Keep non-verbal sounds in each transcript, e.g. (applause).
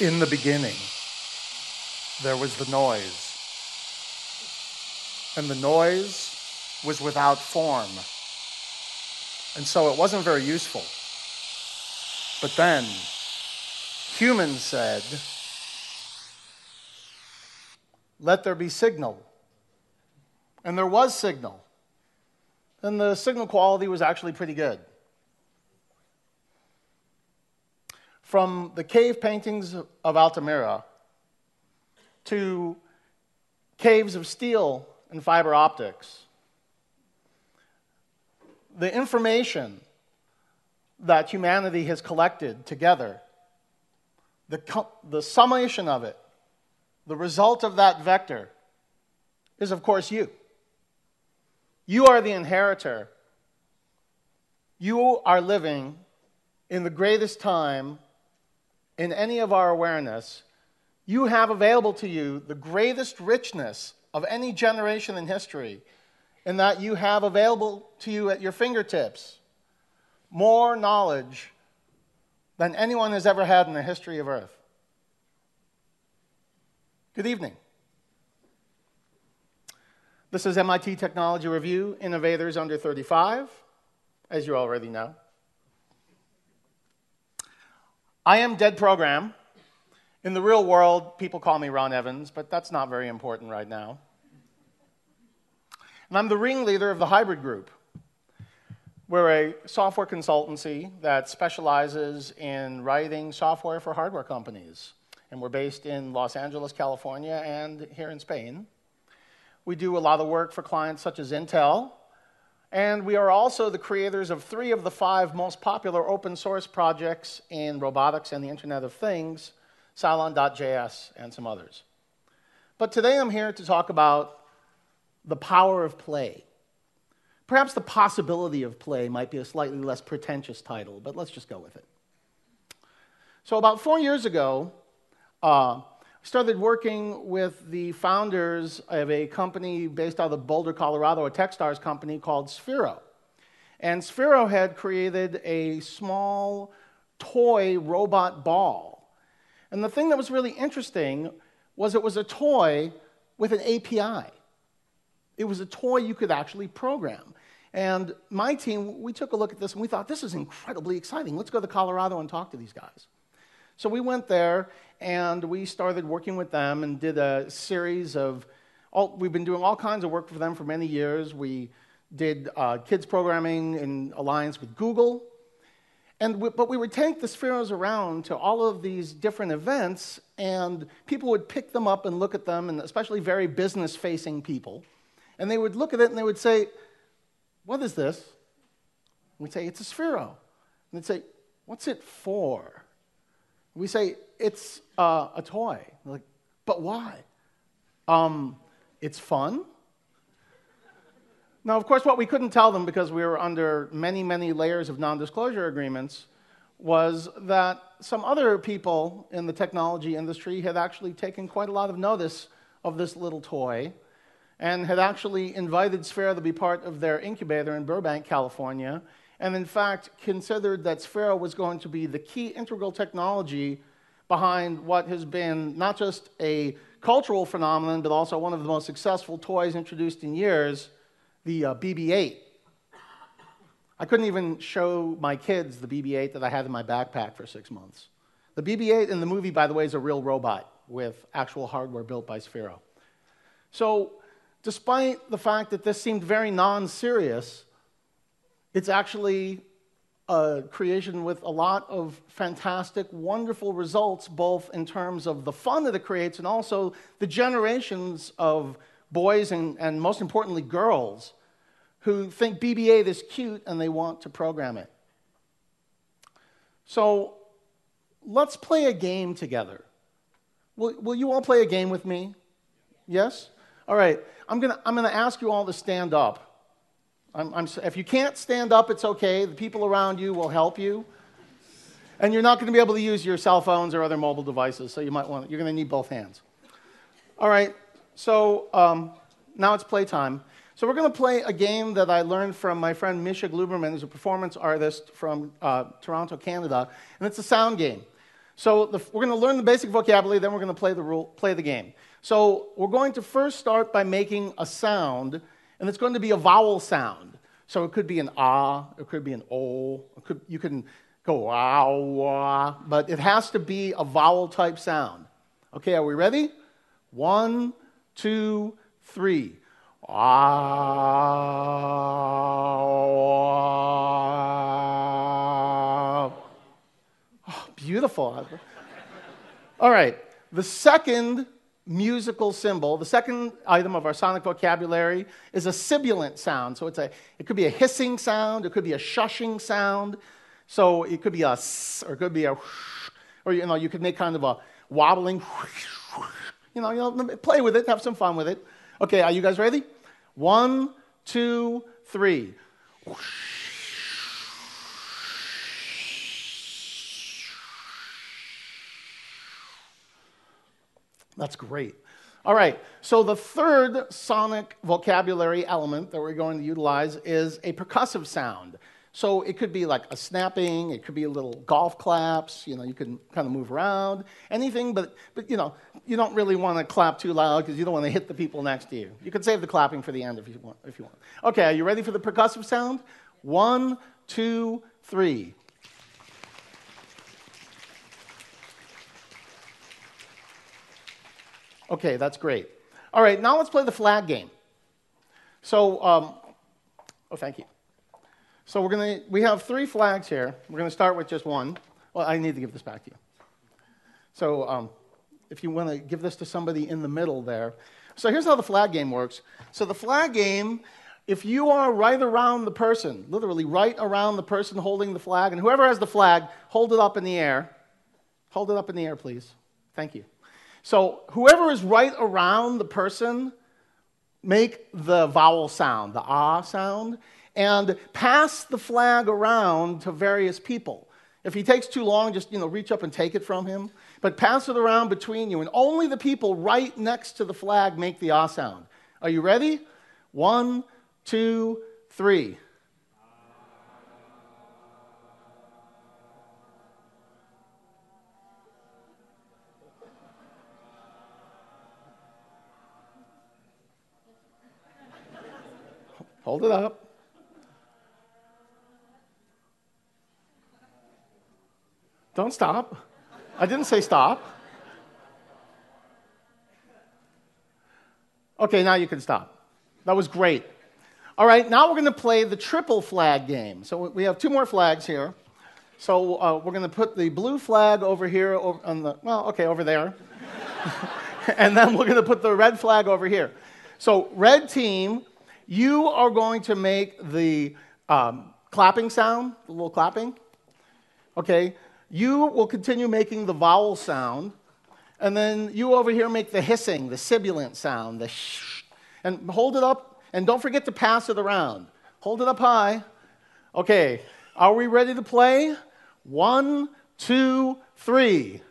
In the beginning, there was the noise. And the noise was without form. And so it wasn't very useful. But then, humans said, Let there be signal. And there was signal. And the signal quality was actually pretty good. From the cave paintings of Altamira to caves of steel and fiber optics, the information that humanity has collected together, the, the summation of it, the result of that vector, is of course you. You are the inheritor. You are living in the greatest time in any of our awareness. You have available to you the greatest richness of any generation in history, in that you have available to you at your fingertips more knowledge than anyone has ever had in the history of Earth. Good evening. This is MIT Technology Review Innovators Under 35, as you already know. I am Dead Program. In the real world, people call me Ron Evans, but that's not very important right now. And I'm the ringleader of the Hybrid Group. We're a software consultancy that specializes in writing software for hardware companies. And we're based in Los Angeles, California, and here in Spain. We do a lot of work for clients such as Intel. And we are also the creators of three of the five most popular open source projects in robotics and the Internet of Things, Cylon.js, and some others. But today I'm here to talk about the power of play. Perhaps the possibility of play might be a slightly less pretentious title, but let's just go with it. So, about four years ago, uh, started working with the founders of a company based out of Boulder, Colorado, a Techstars company called Sphero. And Sphero had created a small toy robot ball. And the thing that was really interesting was it was a toy with an API. It was a toy you could actually program. And my team, we took a look at this and we thought, this is incredibly exciting. Let's go to Colorado and talk to these guys. So we went there and we started working with them and did a series of. All, we've been doing all kinds of work for them for many years. We did uh, kids programming in alliance with Google. And we, but we would take the Spheros around to all of these different events, and people would pick them up and look at them, and especially very business facing people. And they would look at it and they would say, What is this? we'd say, It's a Sphero. And they'd say, What's it for? We say, it's uh, a toy. like, but why? Um, it's fun. Now, of course, what we couldn't tell them because we were under many, many layers of non disclosure agreements was that some other people in the technology industry had actually taken quite a lot of notice of this little toy and had actually invited Sphero to be part of their incubator in Burbank, California, and in fact considered that Sphero was going to be the key integral technology behind what has been not just a cultural phenomenon, but also one of the most successful toys introduced in years, the uh, BB 8. I couldn't even show my kids the BB 8 that I had in my backpack for six months. The BB 8 in the movie, by the way, is a real robot with actual hardware built by Sphero. So, despite the fact that this seemed very non serious, it's actually a creation with a lot of fantastic, wonderful results, both in terms of the fun that it creates and also the generations of boys and, and most importantly, girls who think BB 8 is cute and they want to program it. So let's play a game together. Will, will you all play a game with me? Yes? All right. I'm going to I'm going to ask you all to stand up. I'm, I'm, if you can't stand up, it's okay. The people around you will help you. And you're not going to be able to use your cell phones or other mobile devices, so you might want, you're going to need both hands. All right, so um, now it's playtime. So we're going to play a game that I learned from my friend Misha Glouberman, who's a performance artist from uh, Toronto, Canada, and it's a sound game. So the, we're going to learn the basic vocabulary, then we're going to play the, rule, play the game. So we're going to first start by making a sound, and it's going to be a vowel sound. So it could be an ah, it could be an o, could, you can go wow, wah, but it has to be a vowel type sound. Okay, are we ready? One, two, three. Ah. Oh, beautiful. All right. The second musical symbol, the second item of our sonic vocabulary is a sibilant sound. So it's a, it could be a hissing sound, it could be a shushing sound. So it could be a s, or it could be a, or you know, you could make kind of a wobbling, you know, you know, play with it, have some fun with it. Okay, are you guys ready? One, two, three. That's great. All right, so the third sonic vocabulary element that we're going to utilize is a percussive sound. So it could be like a snapping, it could be a little golf claps, you know, you can kind of move around, anything, but, but you know, you don't really want to clap too loud because you don't want to hit the people next to you. You can save the clapping for the end if you want. If you want. Okay, are you ready for the percussive sound? One, two, three. Okay, that's great. All right, now let's play the flag game. So, um, oh, thank you. So we're gonna we have three flags here. We're gonna start with just one. Well, I need to give this back to you. So, um, if you want to give this to somebody in the middle there. So here's how the flag game works. So the flag game, if you are right around the person, literally right around the person holding the flag, and whoever has the flag, hold it up in the air. Hold it up in the air, please. Thank you. So whoever is right around the person, make the vowel sound, the ah sound, and pass the flag around to various people. If he takes too long, just you know, reach up and take it from him. But pass it around between you, and only the people right next to the flag make the ah sound. Are you ready? One, two, three. Hold it up. Don't stop. I didn't say stop. Okay, now you can stop. That was great. All right, now we're going to play the triple flag game. So we have two more flags here. So uh, we're going to put the blue flag over here over on the well, okay, over there. (laughs) and then we're going to put the red flag over here. So red team, you are going to make the um, clapping sound, the little clapping. Okay. You will continue making the vowel sound. And then you over here make the hissing, the sibilant sound, the shh. And hold it up. And don't forget to pass it around. Hold it up high. Okay. Are we ready to play? One, two, three.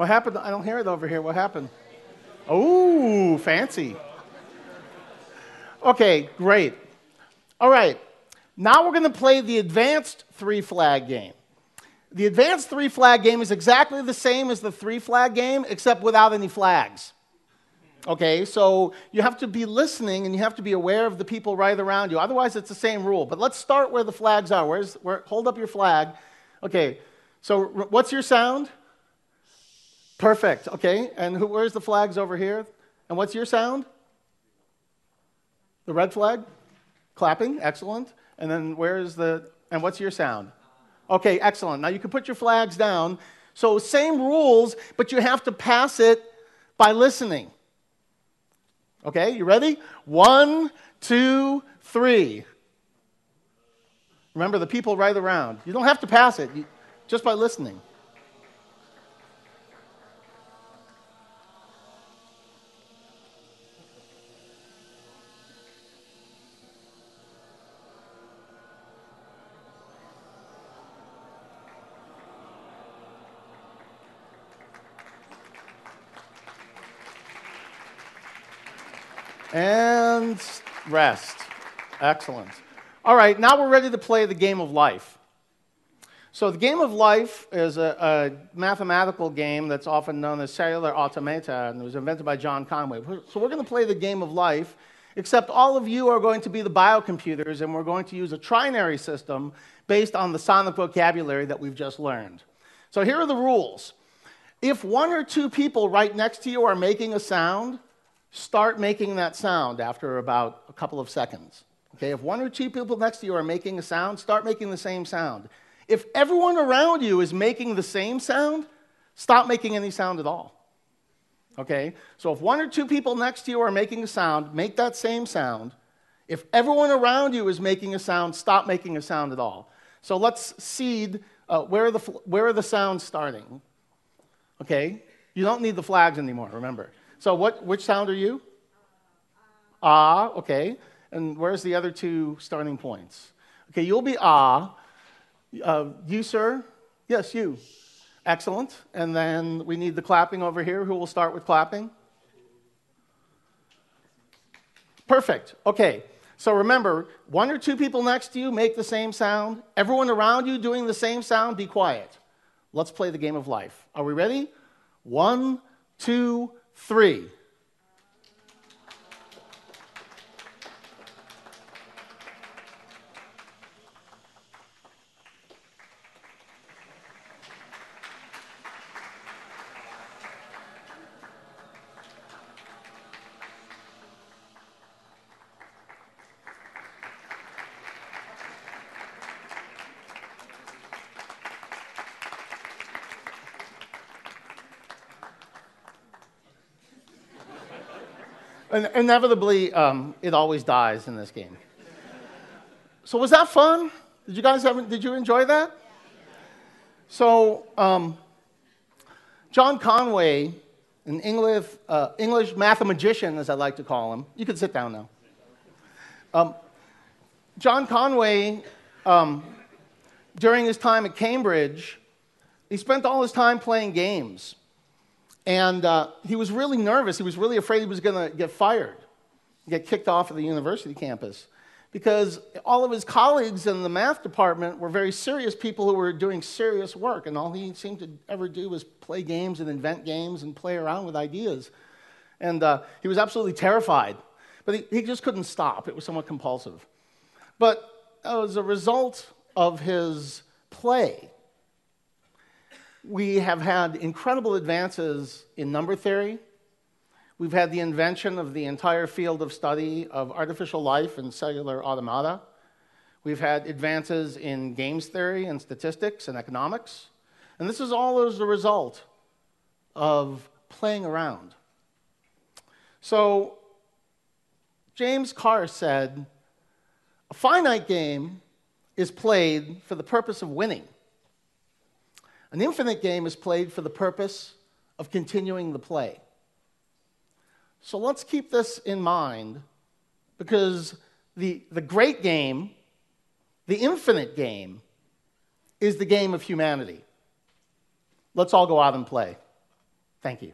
What happened? I don't hear it over here. What happened? Oh, fancy. Okay, great. All right. Now we're going to play the advanced three flag game. The advanced three flag game is exactly the same as the three flag game, except without any flags. Okay, so you have to be listening and you have to be aware of the people right around you. Otherwise, it's the same rule. But let's start where the flags are. Where's, where, hold up your flag. Okay, so what's your sound? Perfect. Okay. And who, where's the flags over here? And what's your sound? The red flag? Clapping. Excellent. And then where's the, and what's your sound? Okay, excellent. Now you can put your flags down. So, same rules, but you have to pass it by listening. Okay, you ready? One, two, three. Remember the people right around. You don't have to pass it you, just by listening. And rest. Excellent. All right, now we're ready to play the game of life. So, the game of life is a, a, mathematical game that's often known as cellular automata, and it was invented by John Conway. So, we're going to play the game of life, except all of you are going to be the biocomputers, and we're going to use a trinary system based on the sonic vocabulary that we've just learned. So, here are the rules. If one or two people right next to you are making a sound, start making that sound after about a couple of seconds. Okay, if one or two people next to you are making a sound, start making the same sound. If everyone around you is making the same sound, stop making any sound at all. Okay? So if one or two people next to you are making a sound, make that same sound. If everyone around you is making a sound, stop making a sound at all. So let's seed uh, where, are the, where are the sounds starting? Okay? You don't need the flags anymore, remember. So, what, which sound are you? Ah, okay. And where's the other two starting points? Okay, you'll be ah. Uh, you, sir? Yes, you. Excellent. And then we need the clapping over here. Who will start with clapping? Perfect. Okay. So remember, one or two people next to you make the same sound. Everyone around you doing the same sound, be quiet. Let's play the game of life. Are we ready? One, two, three. Inevitably, um, it always dies in this game. So was that fun? Did you guys have, did you enjoy that? So um, John Conway, an English, uh, English mathematician, as I like to call him, you can sit down now. Um, John Conway, um, during his time at Cambridge, he spent all his time playing games. And uh, he was really nervous. He was really afraid he was going to get fired, get kicked off of the university campus. Because all of his colleagues in the math department were very serious people who were doing serious work, and all he seemed to ever do was play games and invent games and play around with ideas. And uh, he was absolutely terrified. But he, he just couldn't stop, it was somewhat compulsive. But as a result of his play, we have had incredible advances in number theory. We've had the invention of the entire field of study of artificial life and cellular automata. We've had advances in games theory and statistics and economics. And this is all as a result of playing around. So, James Carse said, a finite game is played for the purpose of winning. An infinite game is played for the purpose of continuing the play. So let's keep this in mind because the, the great game, the infinite game, is the game of humanity. Let's all go out and play. Thank you.